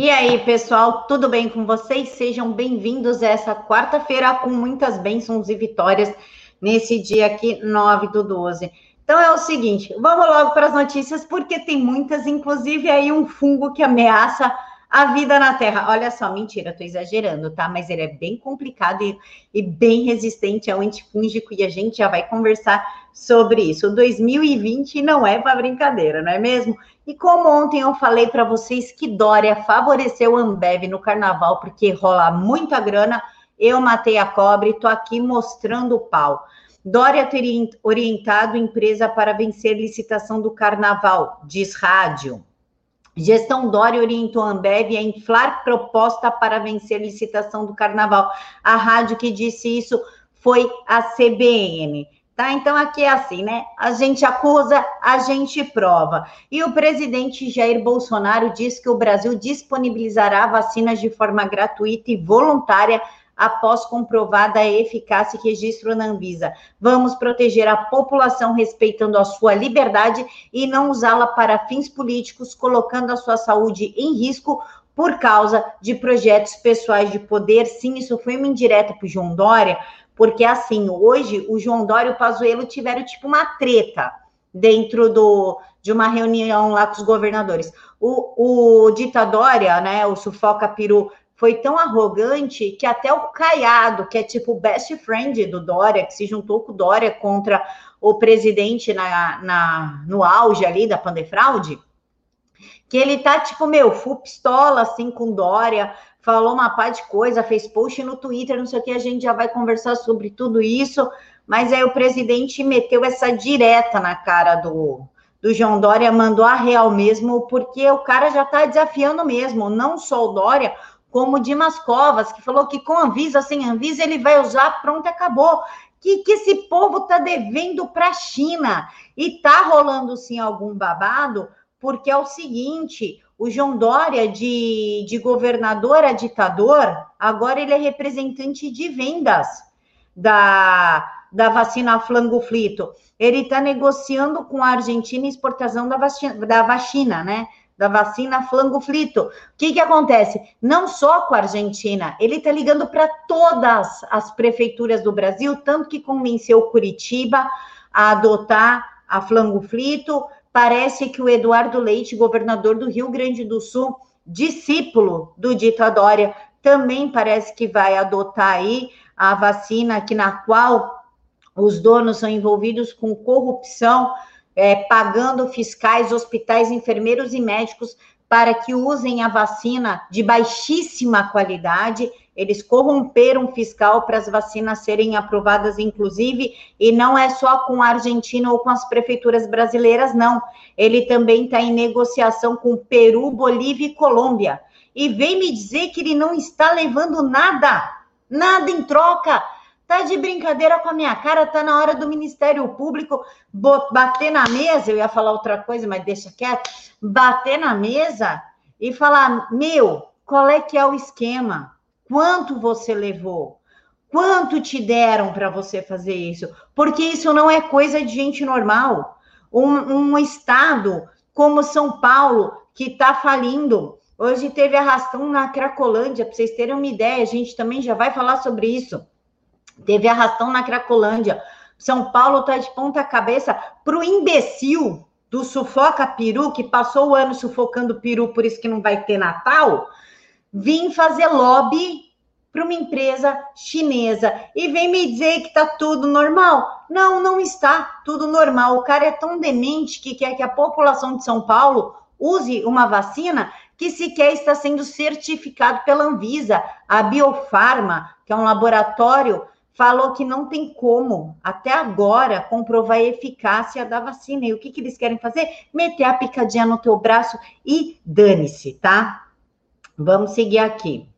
E aí, pessoal, tudo bem com vocês? Sejam bem-vindos a essa quarta-feira com muitas bênçãos e vitórias nesse dia aqui, 9 do 12. Então é o seguinte, vamos logo para as notícias, porque tem muitas, inclusive aí um fungo que ameaça a vida na Terra. Olha só, mentira, estou exagerando, tá? Mas ele é bem complicado e, e bem resistente ao antifúngico e a gente já vai conversar sobre isso. O 2020 não é para brincadeira, não é mesmo? E como ontem eu falei para vocês que Dória favoreceu Ambev no carnaval porque rola muita grana, eu matei a cobra e tô aqui mostrando o pau. Dória teria orientado empresa para vencer licitação do carnaval, diz rádio. Gestão Dória orientou a Ambev a inflar proposta para vencer licitação do carnaval. A rádio que disse isso foi a CBN. Tá? Então aqui é assim, né? A gente acusa, a gente prova. E o presidente Jair Bolsonaro diz que o Brasil disponibilizará vacinas de forma gratuita e voluntária após comprovada a eficácia e registro na Anvisa. Vamos proteger a população respeitando a sua liberdade e não usá-la para fins políticos, colocando a sua saúde em risco por causa de projetos pessoais de poder. Sim, isso foi uma indireta para o João Dória, porque assim, hoje o João Dória e o Pazuello tiveram tipo uma treta dentro do, de uma reunião lá com os governadores. O, o Ditadória, né, o Sufoca Peru, foi tão arrogante que até o Caiado, que é tipo o best friend do Dória, que se juntou com o Dória contra o presidente na, na, no auge ali da pandefraude, que ele tá tipo, meu, full pistola, assim, com Dória, falou uma par de coisa, fez post no Twitter, não sei o que, a gente já vai conversar sobre tudo isso, mas aí o presidente meteu essa direta na cara do, do João Dória, mandou a real mesmo, porque o cara já tá desafiando mesmo, não só o Dória, como o Dimas Covas, que falou que com Anvisa, sem Anvisa, ele vai usar, pronto, acabou. Que, que esse povo tá devendo para a China. E tá rolando, sim, algum babado, porque é o seguinte, o João Dória, de, de governador a ditador, agora ele é representante de vendas da, da vacina flangoflito. Ele está negociando com a Argentina a exportação da vacina, da vacina, né? Da vacina flangoflito. O que, que acontece? Não só com a Argentina, ele está ligando para todas as prefeituras do Brasil, tanto que convenceu Curitiba a adotar a flangoflito, Parece que o Eduardo Leite, governador do Rio Grande do Sul, discípulo do Dita Dória, também parece que vai adotar aí a vacina que na qual os donos são envolvidos com corrupção, é, pagando fiscais, hospitais, enfermeiros e médicos para que usem a vacina de baixíssima qualidade eles corromperam o fiscal para as vacinas serem aprovadas, inclusive, e não é só com a Argentina ou com as prefeituras brasileiras, não. Ele também está em negociação com Peru, Bolívia e Colômbia. E vem me dizer que ele não está levando nada, nada em troca. Tá de brincadeira com a minha cara, tá na hora do Ministério Público bater na mesa, eu ia falar outra coisa, mas deixa quieto, bater na mesa e falar, meu, qual é que é o esquema? Quanto você levou? Quanto te deram para você fazer isso? Porque isso não é coisa de gente normal. Um, um estado como São Paulo, que está falindo. Hoje teve arrastão na Cracolândia, para vocês terem uma ideia, a gente também já vai falar sobre isso. Teve arrastão na Cracolândia. São Paulo está de ponta cabeça para o imbecil do sufoca peru, que passou o ano sufocando peru, por isso que não vai ter Natal vim fazer lobby para uma empresa chinesa e vem me dizer que está tudo normal. Não, não está tudo normal. O cara é tão demente que quer que a população de São Paulo use uma vacina que sequer está sendo certificado pela Anvisa. A Biofarma, que é um laboratório, falou que não tem como, até agora, comprovar a eficácia da vacina. E o que, que eles querem fazer? Meter a picadinha no teu braço e dane-se, tá? Vamos seguir aqui.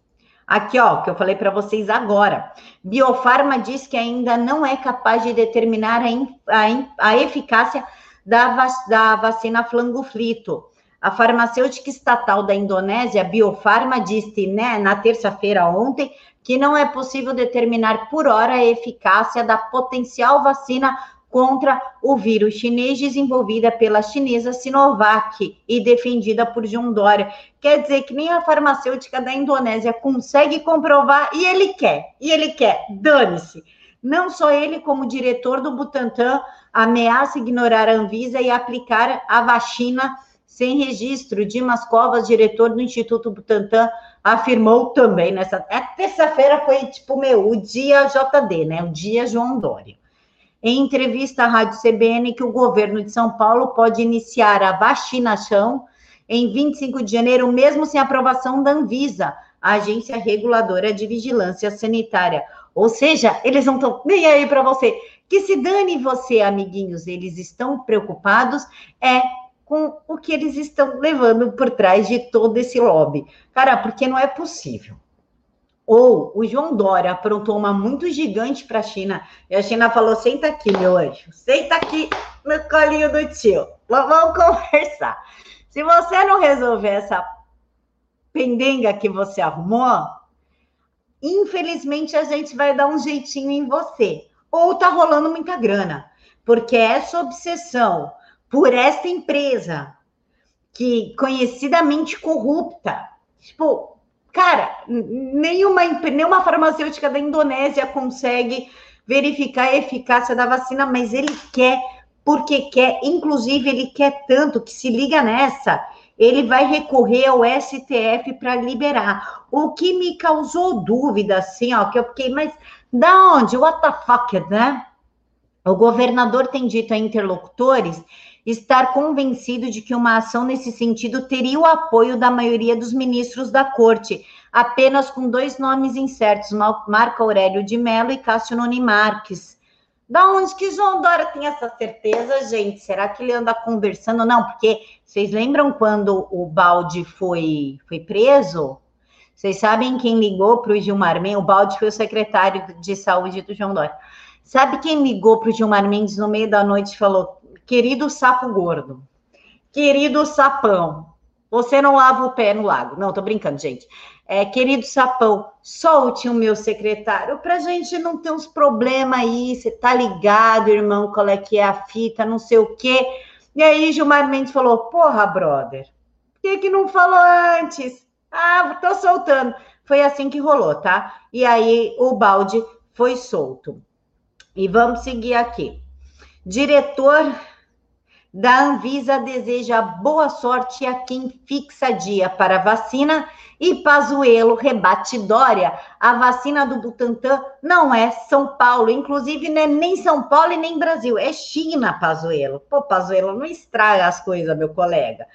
Aqui, ó, que eu falei para vocês agora. Biofarma diz que ainda não é capaz de determinar a, a, a eficácia da, da vacina flangoflito. A farmacêutica estatal da Indonésia, Biofarma, disse né, na terça-feira ontem que não é possível determinar por hora a eficácia da potencial vacina contra o vírus chinês desenvolvida pela chinesa Sinovac e defendida por João Dória. Quer dizer que nem a farmacêutica da Indonésia consegue comprovar e ele quer, e ele quer, dane-se. Não só ele, como diretor do Butantan, ameaça ignorar a Anvisa e aplicar a vacina sem registro. Dimas Covas, diretor do Instituto Butantan, afirmou também nessa. A terça-feira foi tipo, meu, o dia JD, né? O dia João Dória. Em entrevista à Rádio CBN, que o governo de São Paulo pode iniciar a vacinação em 25 de janeiro, mesmo sem aprovação da Anvisa, a agência reguladora de vigilância sanitária. Ou seja, eles não estão nem aí para você. Que se dane você, amiguinhos, eles estão preocupados é com o que eles estão levando por trás de todo esse lobby. Cara, porque não é possível. Ou o João Dória aprontou uma muito gigante para a China e a China falou: senta aqui, meu anjo, senta aqui no colinho do tio, vamos conversar. Se você não resolver essa pendenga que você arrumou, infelizmente a gente vai dar um jeitinho em você. Ou tá rolando muita grana, porque essa obsessão por esta empresa que conhecidamente corrupta, tipo, cara, nenhuma nenhuma farmacêutica da Indonésia consegue verificar a eficácia da vacina, mas ele quer porque quer, inclusive ele quer tanto que se liga nessa ele vai recorrer ao STF para liberar. O que me causou dúvida, assim, ó, que eu fiquei, mas da onde? What the fuck, né? O governador tem dito a interlocutores estar convencido de que uma ação nesse sentido teria o apoio da maioria dos ministros da corte, apenas com dois nomes incertos, Marco Aurélio de Mello e Cássio Noni Marques. Da onde que João Dória tem essa certeza, gente? Será que ele anda conversando? Não, porque vocês lembram quando o Balde foi, foi preso? Vocês sabem quem ligou para o Gilmar Mendes? O Balde foi o secretário de saúde do João Dória. Sabe quem ligou para o Gilmar Mendes no meio da noite e falou: querido sapo gordo, querido sapão, você não lava o pé no lago. Não, tô brincando, gente. É, querido Sapão, solte o meu secretário para a gente não ter uns problemas aí. Você tá ligado, irmão, qual é que é a fita, não sei o quê. E aí Gilmar Mendes falou: Porra, brother, por que, que não falou antes? Ah, tô soltando. Foi assim que rolou, tá? E aí o balde foi solto. E vamos seguir aqui. Diretor da Anvisa deseja boa sorte a quem fixa dia para vacina e Pazuello rebate Dória. A vacina do Butantan não é São Paulo, inclusive não é nem São Paulo e nem Brasil, é China, Pazuello. Pô, Pazuello, não estraga as coisas, meu colega.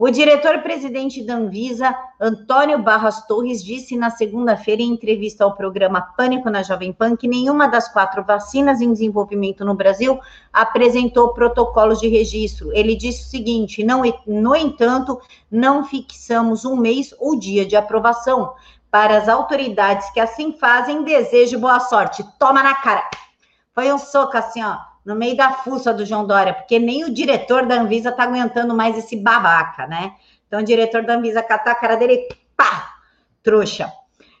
O diretor-presidente da Anvisa, Antônio Barras Torres, disse na segunda-feira, em entrevista ao programa Pânico na Jovem Pan, que nenhuma das quatro vacinas em desenvolvimento no Brasil apresentou protocolos de registro. Ele disse o seguinte: não, no entanto, não fixamos um mês ou dia de aprovação. Para as autoridades que assim fazem, desejo boa sorte. Toma na cara. Foi um soco assim, ó no meio da fuça do João Dória, porque nem o diretor da Anvisa tá aguentando mais esse babaca, né? Então, o diretor da Anvisa catar a cara dele, pá, trouxa.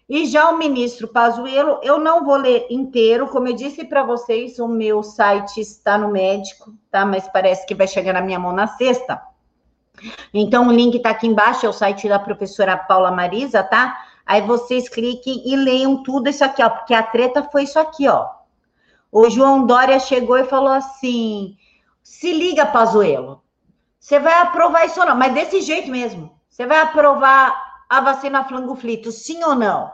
E já o ministro Pazuello, eu não vou ler inteiro, como eu disse para vocês, o meu site está no médico, tá? Mas parece que vai chegar na minha mão na sexta. Então, o link está aqui embaixo, é o site da professora Paula Marisa, tá? Aí vocês cliquem e leiam tudo isso aqui, ó, porque a treta foi isso aqui, ó. O João Dória chegou e falou assim: se liga, Pazuello, você vai aprovar isso ou não? Mas desse jeito mesmo. Você vai aprovar a vacina flangoflito, sim ou não?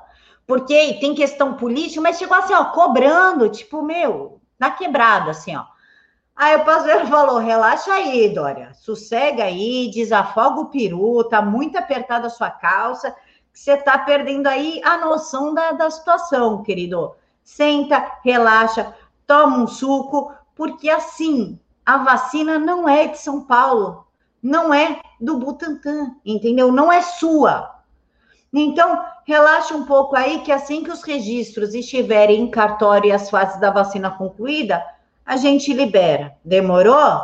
Porque tem questão política, mas chegou assim, ó, cobrando, tipo, meu, na quebrada, assim, ó. Aí o Pazuello falou: relaxa aí, Dória, sossega aí, desafoga o peru, tá muito apertada a sua calça, que você tá perdendo aí a noção da, da situação, querido. Senta, relaxa toma um suco, porque assim, a vacina não é de São Paulo, não é do Butantan, entendeu? Não é sua. Então, relaxa um pouco aí que assim que os registros estiverem em cartório e as fases da vacina concluída, a gente libera. Demorou?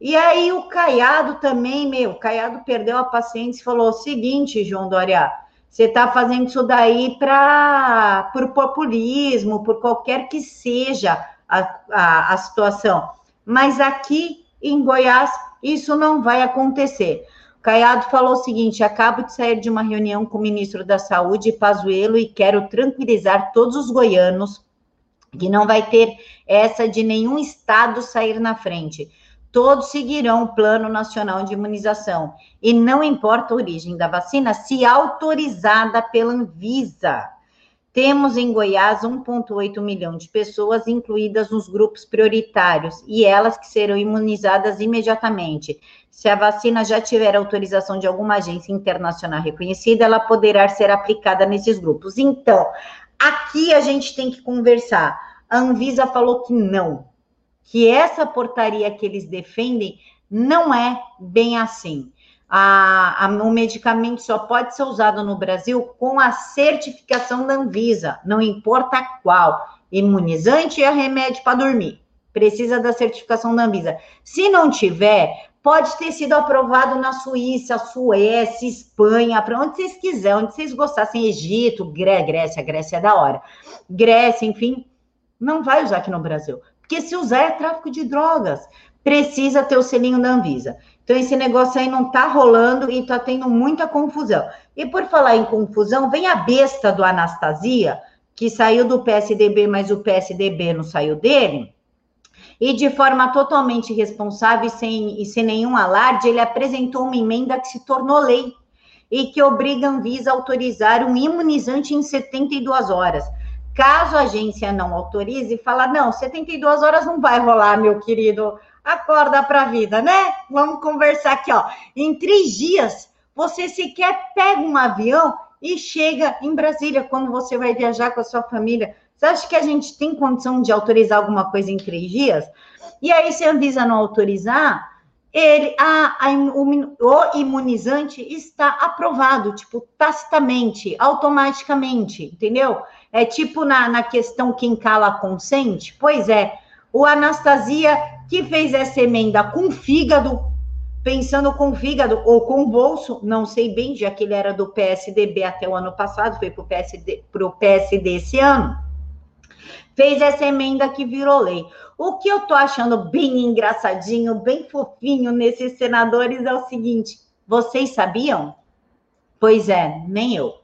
E aí o Caiado também, meu, o Caiado perdeu a paciência e falou o seguinte, João Doria, você está fazendo isso daí para por populismo, por qualquer que seja a, a, a situação. Mas aqui em Goiás, isso não vai acontecer. Caiado falou o seguinte: acabo de sair de uma reunião com o ministro da Saúde, Pazuello, e quero tranquilizar todos os goianos que não vai ter essa de nenhum estado sair na frente. Todos seguirão o Plano Nacional de Imunização. E não importa a origem da vacina, se autorizada pela Anvisa. Temos em Goiás 1,8 milhão de pessoas incluídas nos grupos prioritários e elas que serão imunizadas imediatamente. Se a vacina já tiver autorização de alguma agência internacional reconhecida, ela poderá ser aplicada nesses grupos. Então, aqui a gente tem que conversar. A Anvisa falou que não, que essa portaria que eles defendem não é bem assim a, a, o medicamento só pode ser usado no Brasil com a certificação da Anvisa, não importa qual, imunizante e remédio para dormir. Precisa da certificação da Anvisa. Se não tiver, pode ter sido aprovado na Suíça, Suécia, Espanha, para onde vocês quiserem, onde vocês gostassem, Egito, Grécia, Grécia é da hora. Grécia, enfim, não vai usar aqui no Brasil. Porque se usar é tráfico de drogas. Precisa ter o selinho da Anvisa. Então, esse negócio aí não está rolando e está tendo muita confusão. E por falar em confusão, vem a besta do Anastasia, que saiu do PSDB, mas o PSDB não saiu dele. E de forma totalmente irresponsável e sem, e sem nenhum alarde, ele apresentou uma emenda que se tornou lei e que obriga a Anvisa a autorizar um imunizante em 72 horas. Caso a agência não autorize, fala: não, 72 horas não vai rolar, meu querido acorda para a vida, né? Vamos conversar aqui, ó. Em três dias, você sequer pega um avião e chega em Brasília quando você vai viajar com a sua família. Você acha que a gente tem condição de autorizar alguma coisa em três dias? E aí, se a Anvisa não autorizar, ele, a, a, o, imunizante está aprovado, tipo, tacitamente, automaticamente, entendeu? É tipo na, na questão quem cala consente. Pois é, o Anastasia que fez essa emenda com fígado, pensando com fígado ou com bolso, não sei bem, já que ele era do PSDB até o ano passado, foi para o PSD, PSD esse ano, fez essa emenda que virou lei. O que eu tô achando bem engraçadinho, bem fofinho nesses senadores é o seguinte: vocês sabiam? Pois é, nem eu.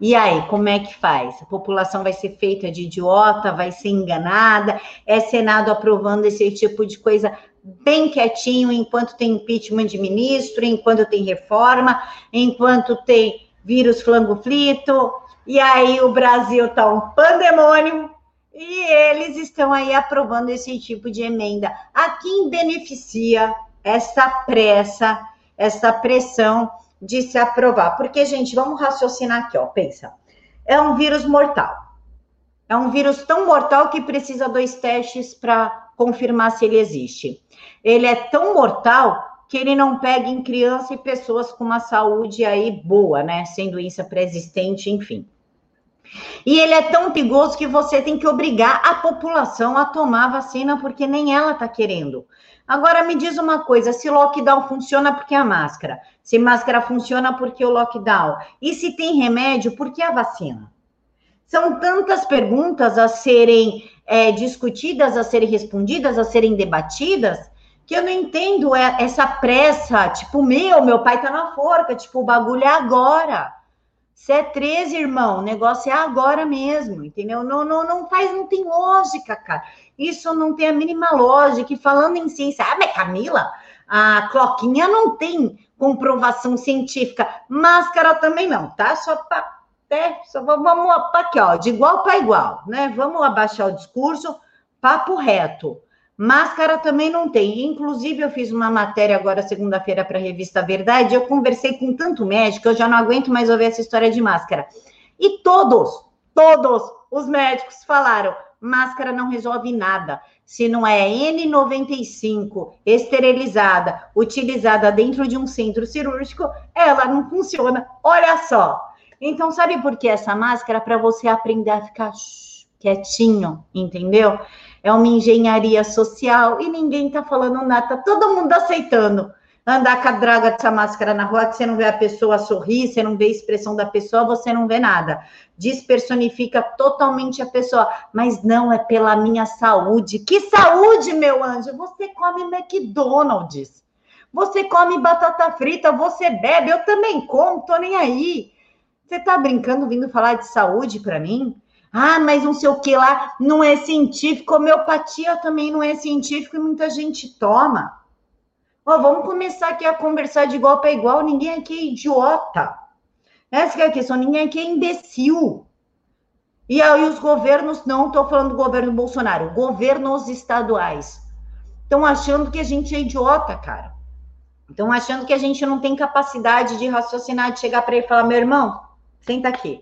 E aí, como é que faz? A população vai ser feita de idiota, vai ser enganada? É Senado aprovando esse tipo de coisa bem quietinho, enquanto tem impeachment de ministro, enquanto tem reforma, enquanto tem vírus flangoflito, e aí o Brasil tá um pandemônio, e eles estão aí aprovando esse tipo de emenda. A quem beneficia essa pressa, essa pressão de se aprovar. Porque, gente, vamos raciocinar aqui, ó. Pensa. É um vírus mortal. É um vírus tão mortal que precisa dois testes para confirmar se ele existe. Ele é tão mortal que ele não pega em criança e pessoas com uma saúde aí boa, né? Sem doença pré-existente, enfim. E ele é tão perigoso que você tem que obrigar a população a tomar a vacina, porque nem ela está querendo. Agora me diz uma coisa: se lockdown funciona, por que a máscara? Se máscara funciona, por que o lockdown? E se tem remédio, por que a vacina? São tantas perguntas a serem é, discutidas, a serem respondidas, a serem debatidas, que eu não entendo essa pressa. Tipo, meu, meu pai tá na forca, tipo, o bagulho é agora. Se é 13, irmão, o negócio é agora mesmo, entendeu? Não, não, não faz, não tem lógica, cara. Isso não tem a mínima lógica. E falando em ciência, ah, mas Camila, a cloquinha não tem comprovação científica. Máscara também não, tá? Só para. É, só vamos aqui, ó, de igual para igual, né? Vamos abaixar o discurso, papo reto. Máscara também não tem. Inclusive, eu fiz uma matéria agora, segunda-feira, para a revista Verdade. Eu conversei com tanto médico, eu já não aguento mais ouvir essa história de máscara. E todos, todos os médicos falaram: máscara não resolve nada. Se não é N95 esterilizada, utilizada dentro de um centro cirúrgico, ela não funciona. Olha só. Então, sabe por que essa máscara? Para você aprender a ficar quietinho, entendeu? É uma engenharia social e ninguém tá falando nada, tá todo mundo aceitando. Andar com a draga dessa máscara na rua, que você não vê a pessoa sorrir, você não vê a expressão da pessoa, você não vê nada. Despersonifica totalmente a pessoa, mas não é pela minha saúde. Que saúde, meu anjo? Você come McDonald's. Você come batata frita, você bebe, eu também como, tô nem aí. Você tá brincando vindo falar de saúde para mim? Ah, mas não sei o que lá não é científico. Homeopatia também não é científico e muita gente toma. Ó, vamos começar aqui a conversar de igual para igual. Ninguém aqui é idiota. Essa é a questão. Ninguém aqui é imbecil. E aí os governos, não estou falando do governo Bolsonaro, governos estaduais, estão achando que a gente é idiota, cara. Estão achando que a gente não tem capacidade de raciocinar, de chegar para ele e falar, meu irmão, senta aqui.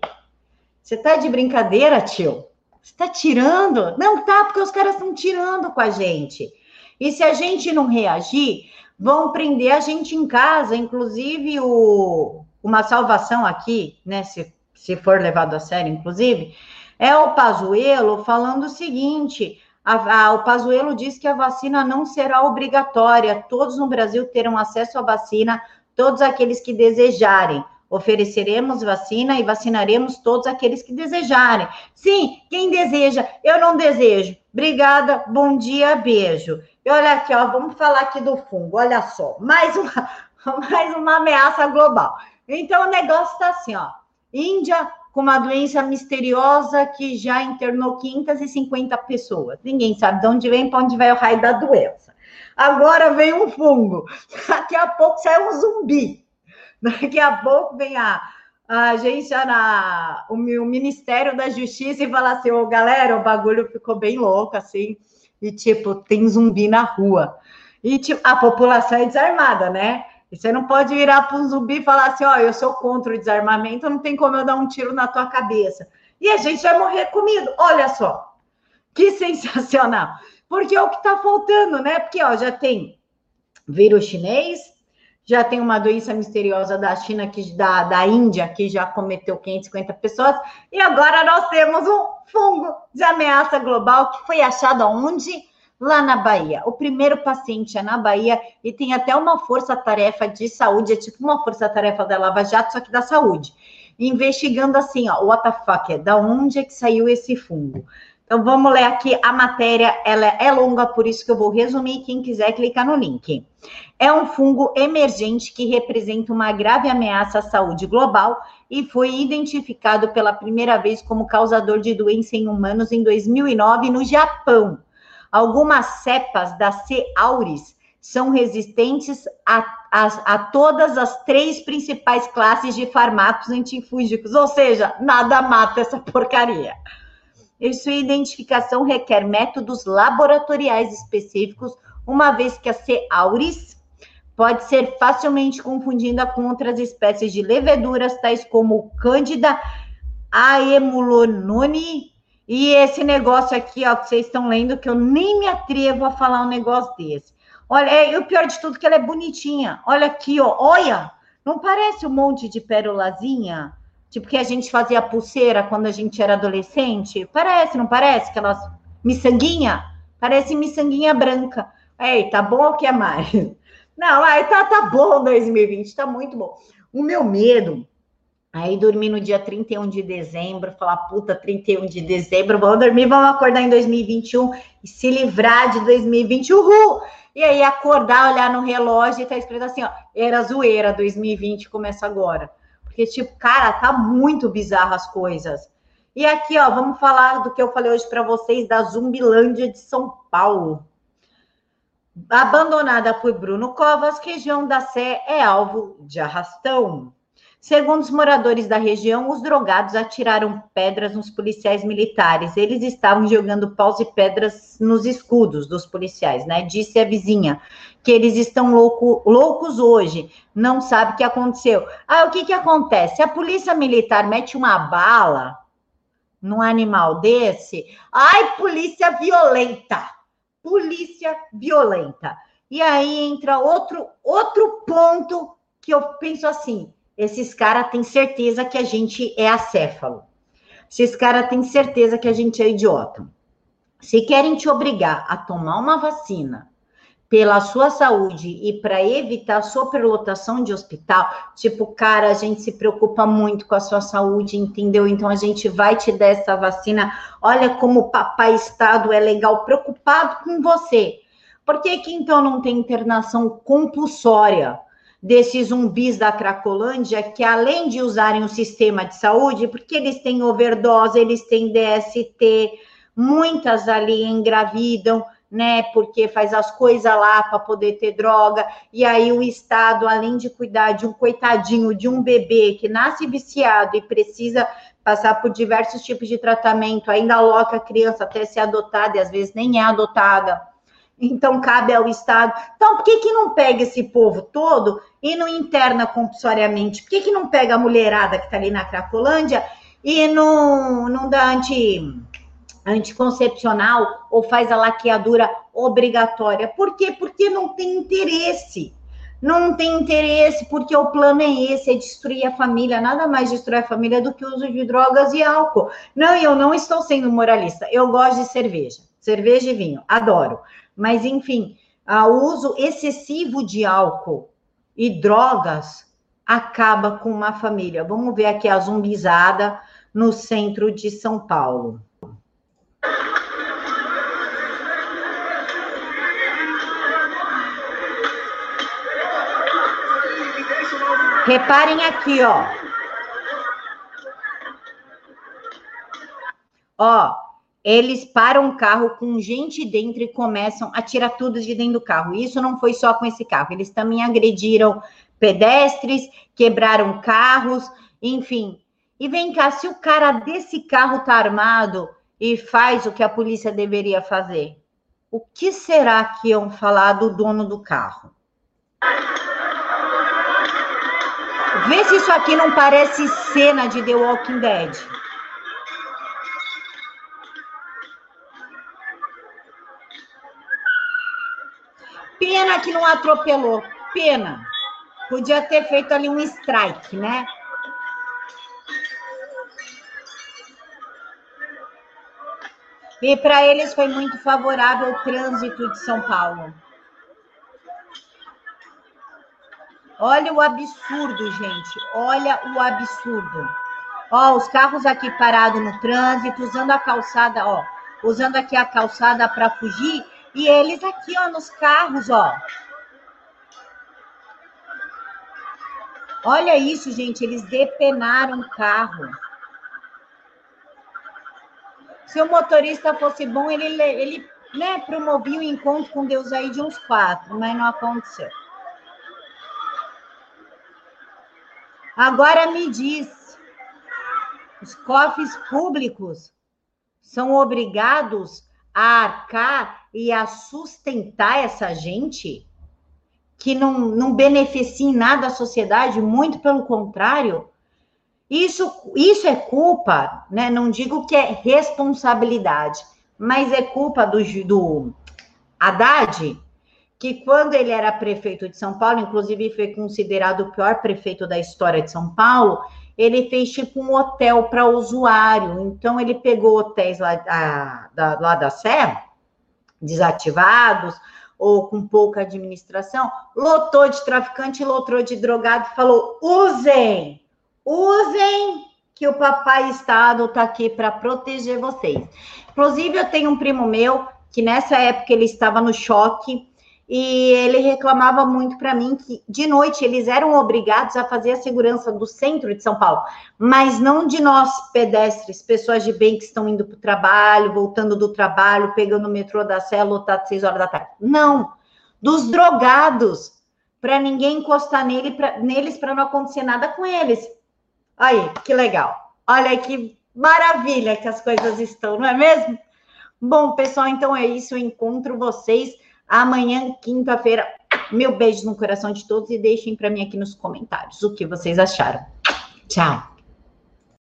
Você tá de brincadeira, tio? Você tá tirando? Não tá, porque os caras estão tirando com a gente. E se a gente não reagir, vão prender a gente em casa, inclusive o, uma salvação aqui, né? Se, se for levado a sério, inclusive, é o Pazuello falando o seguinte: a, a, o Pazuello diz que a vacina não será obrigatória, todos no Brasil terão acesso à vacina, todos aqueles que desejarem. Ofereceremos vacina e vacinaremos todos aqueles que desejarem. Sim, quem deseja, eu não desejo. Obrigada, bom dia, beijo. E olha aqui, ó, vamos falar aqui do fungo. Olha só, mais uma, mais uma ameaça global. Então o negócio está assim, ó. Índia com uma doença misteriosa que já internou 550 pessoas. Ninguém sabe de onde vem, para onde vai o raio da doença. Agora vem um fungo. Daqui a pouco sai um zumbi. Daqui a pouco vem a, a agência, na, o Ministério da Justiça e fala assim: ô oh, galera, o bagulho ficou bem louco, assim, e tipo, tem zumbi na rua. E tipo, a população é desarmada, né? E você não pode virar para um zumbi e falar assim: ó, oh, eu sou contra o desarmamento, não tem como eu dar um tiro na tua cabeça. E a gente vai morrer comido. Olha só, que sensacional. Porque é o que está faltando, né? Porque ó, já tem vírus chinês, já tem uma doença misteriosa da China, que, da, da Índia, que já cometeu 550 pessoas, e agora nós temos um fungo de ameaça global que foi achado aonde? Lá na Bahia. O primeiro paciente é na Bahia e tem até uma força-tarefa de saúde, é tipo uma força-tarefa da Lava Jato, só que da saúde. Investigando assim, ó, what the fuck, é da onde é que saiu esse fungo? Então vamos ler aqui a matéria, ela é longa, por isso que eu vou resumir. Quem quiser clicar no link. É um fungo emergente que representa uma grave ameaça à saúde global e foi identificado pela primeira vez como causador de doença em humanos em 2009 no Japão. Algumas cepas da C. auris são resistentes a, a, a, todas as três principais classes de farmacos antifúngicos, ou seja, nada mata essa porcaria e sua identificação requer métodos laboratoriais específicos, uma vez que a C. auris pode ser facilmente confundida com outras espécies de leveduras, tais como Cândida aemulonone e esse negócio aqui, ó, que vocês estão lendo, que eu nem me atrevo a falar um negócio desse. Olha, é, e o pior de tudo que ela é bonitinha. Olha aqui, ó, olha, não parece um monte de pérolazinha? Tipo que a gente fazia pulseira quando a gente era adolescente. Parece, não parece? Aquelas miçanguinha? Parece miçanguinha branca. Ei, tá bom ou quer mais? Não, aí tá, tá bom 2020, tá muito bom. O meu medo, aí dormir no dia 31 de dezembro, falar, puta, 31 de dezembro, vamos dormir, vamos acordar em 2021 e se livrar de 2020, uhul! E aí acordar, olhar no relógio e tá escrito assim, ó, era zoeira, 2020 começa agora. Porque, tipo, cara, tá muito bizarro as coisas. E aqui, ó, vamos falar do que eu falei hoje para vocês da Zumbilândia de São Paulo. Abandonada por Bruno Covas, região da Sé é alvo de arrastão. Segundo os moradores da região, os drogados atiraram pedras nos policiais militares. Eles estavam jogando paus e pedras nos escudos dos policiais, né? Disse a vizinha que eles estão louco, loucos hoje, não sabe o que aconteceu. Ah, o que que acontece? A polícia militar mete uma bala num animal desse, ai, polícia violenta. Polícia violenta. E aí entra outro outro ponto que eu penso assim, esses caras têm certeza que a gente é acéfalo. Esses caras têm certeza que a gente é idiota. Se querem te obrigar a tomar uma vacina pela sua saúde e para evitar superlotação de hospital, tipo, cara, a gente se preocupa muito com a sua saúde, entendeu? Então a gente vai te dar essa vacina. Olha como o papai Estado é legal, preocupado com você. Por que, que então não tem internação compulsória desses zumbis da Cracolândia, que além de usarem o sistema de saúde, porque eles têm overdose, eles têm DST, muitas ali engravidam, né? Porque faz as coisas lá para poder ter droga, e aí o Estado, além de cuidar de um coitadinho, de um bebê que nasce viciado e precisa passar por diversos tipos de tratamento, ainda aloca a criança até ser adotada, e às vezes nem é adotada. Então, cabe ao Estado. Então, por que, que não pega esse povo todo e não interna compulsoriamente? Por que, que não pega a mulherada que está ali na Cracolândia e não, não dá anti anticoncepcional ou faz a laqueadura obrigatória. Por quê? Porque não tem interesse. Não tem interesse, porque o plano é esse, é destruir a família. Nada mais destruir a família do que o uso de drogas e álcool. Não, eu não estou sendo moralista. Eu gosto de cerveja. Cerveja e vinho. Adoro. Mas, enfim, o uso excessivo de álcool e drogas acaba com uma família. Vamos ver aqui a zumbizada no centro de São Paulo. Reparem aqui, ó. Ó, eles param o carro com gente dentro e começam a tirar tudo de dentro do carro. Isso não foi só com esse carro, eles também agrediram pedestres, quebraram carros, enfim. E vem cá, se o cara desse carro tá armado e faz o que a polícia deveria fazer, o que será que iam falar do dono do carro? Vê se isso aqui não parece cena de The Walking Dead. Pena que não atropelou. Pena. Podia ter feito ali um strike, né? E para eles foi muito favorável o trânsito de São Paulo. Olha o absurdo, gente. Olha o absurdo. Ó, os carros aqui parados no trânsito, usando a calçada, ó, usando aqui a calçada para fugir, e eles aqui, ó, nos carros, ó. Olha isso, gente, eles depenaram o carro. Se o motorista fosse bom, ele, ele né, promovia o encontro com Deus aí de uns quatro, mas não aconteceu. Agora me diz, os cofres públicos são obrigados a arcar e a sustentar essa gente que não, não beneficia em nada a sociedade, muito pelo contrário. Isso, isso é culpa, né? Não digo que é responsabilidade, mas é culpa do, do Haddad, que quando ele era prefeito de São Paulo, inclusive foi considerado o pior prefeito da história de São Paulo, ele fez tipo um hotel para usuário. Então, ele pegou hotéis lá, a, da, lá da Sé, desativados, ou com pouca administração, lotou de traficante, lotou de drogado, falou: usem, usem, que o papai Estado está aqui para proteger vocês. Inclusive, eu tenho um primo meu que nessa época ele estava no choque e ele reclamava muito para mim que de noite eles eram obrigados a fazer a segurança do centro de São Paulo, mas não de nós pedestres, pessoas de bem que estão indo para o trabalho, voltando do trabalho, pegando o metrô da Sé, lotado às seis horas da tarde. Não, dos drogados, para ninguém encostar nele, pra, neles para não acontecer nada com eles. Aí, que legal. Olha que maravilha que as coisas estão, não é mesmo? Bom, pessoal, então é isso. Eu encontro vocês Amanhã, quinta-feira, meu beijo no coração de todos e deixem para mim aqui nos comentários o que vocês acharam. Tchau.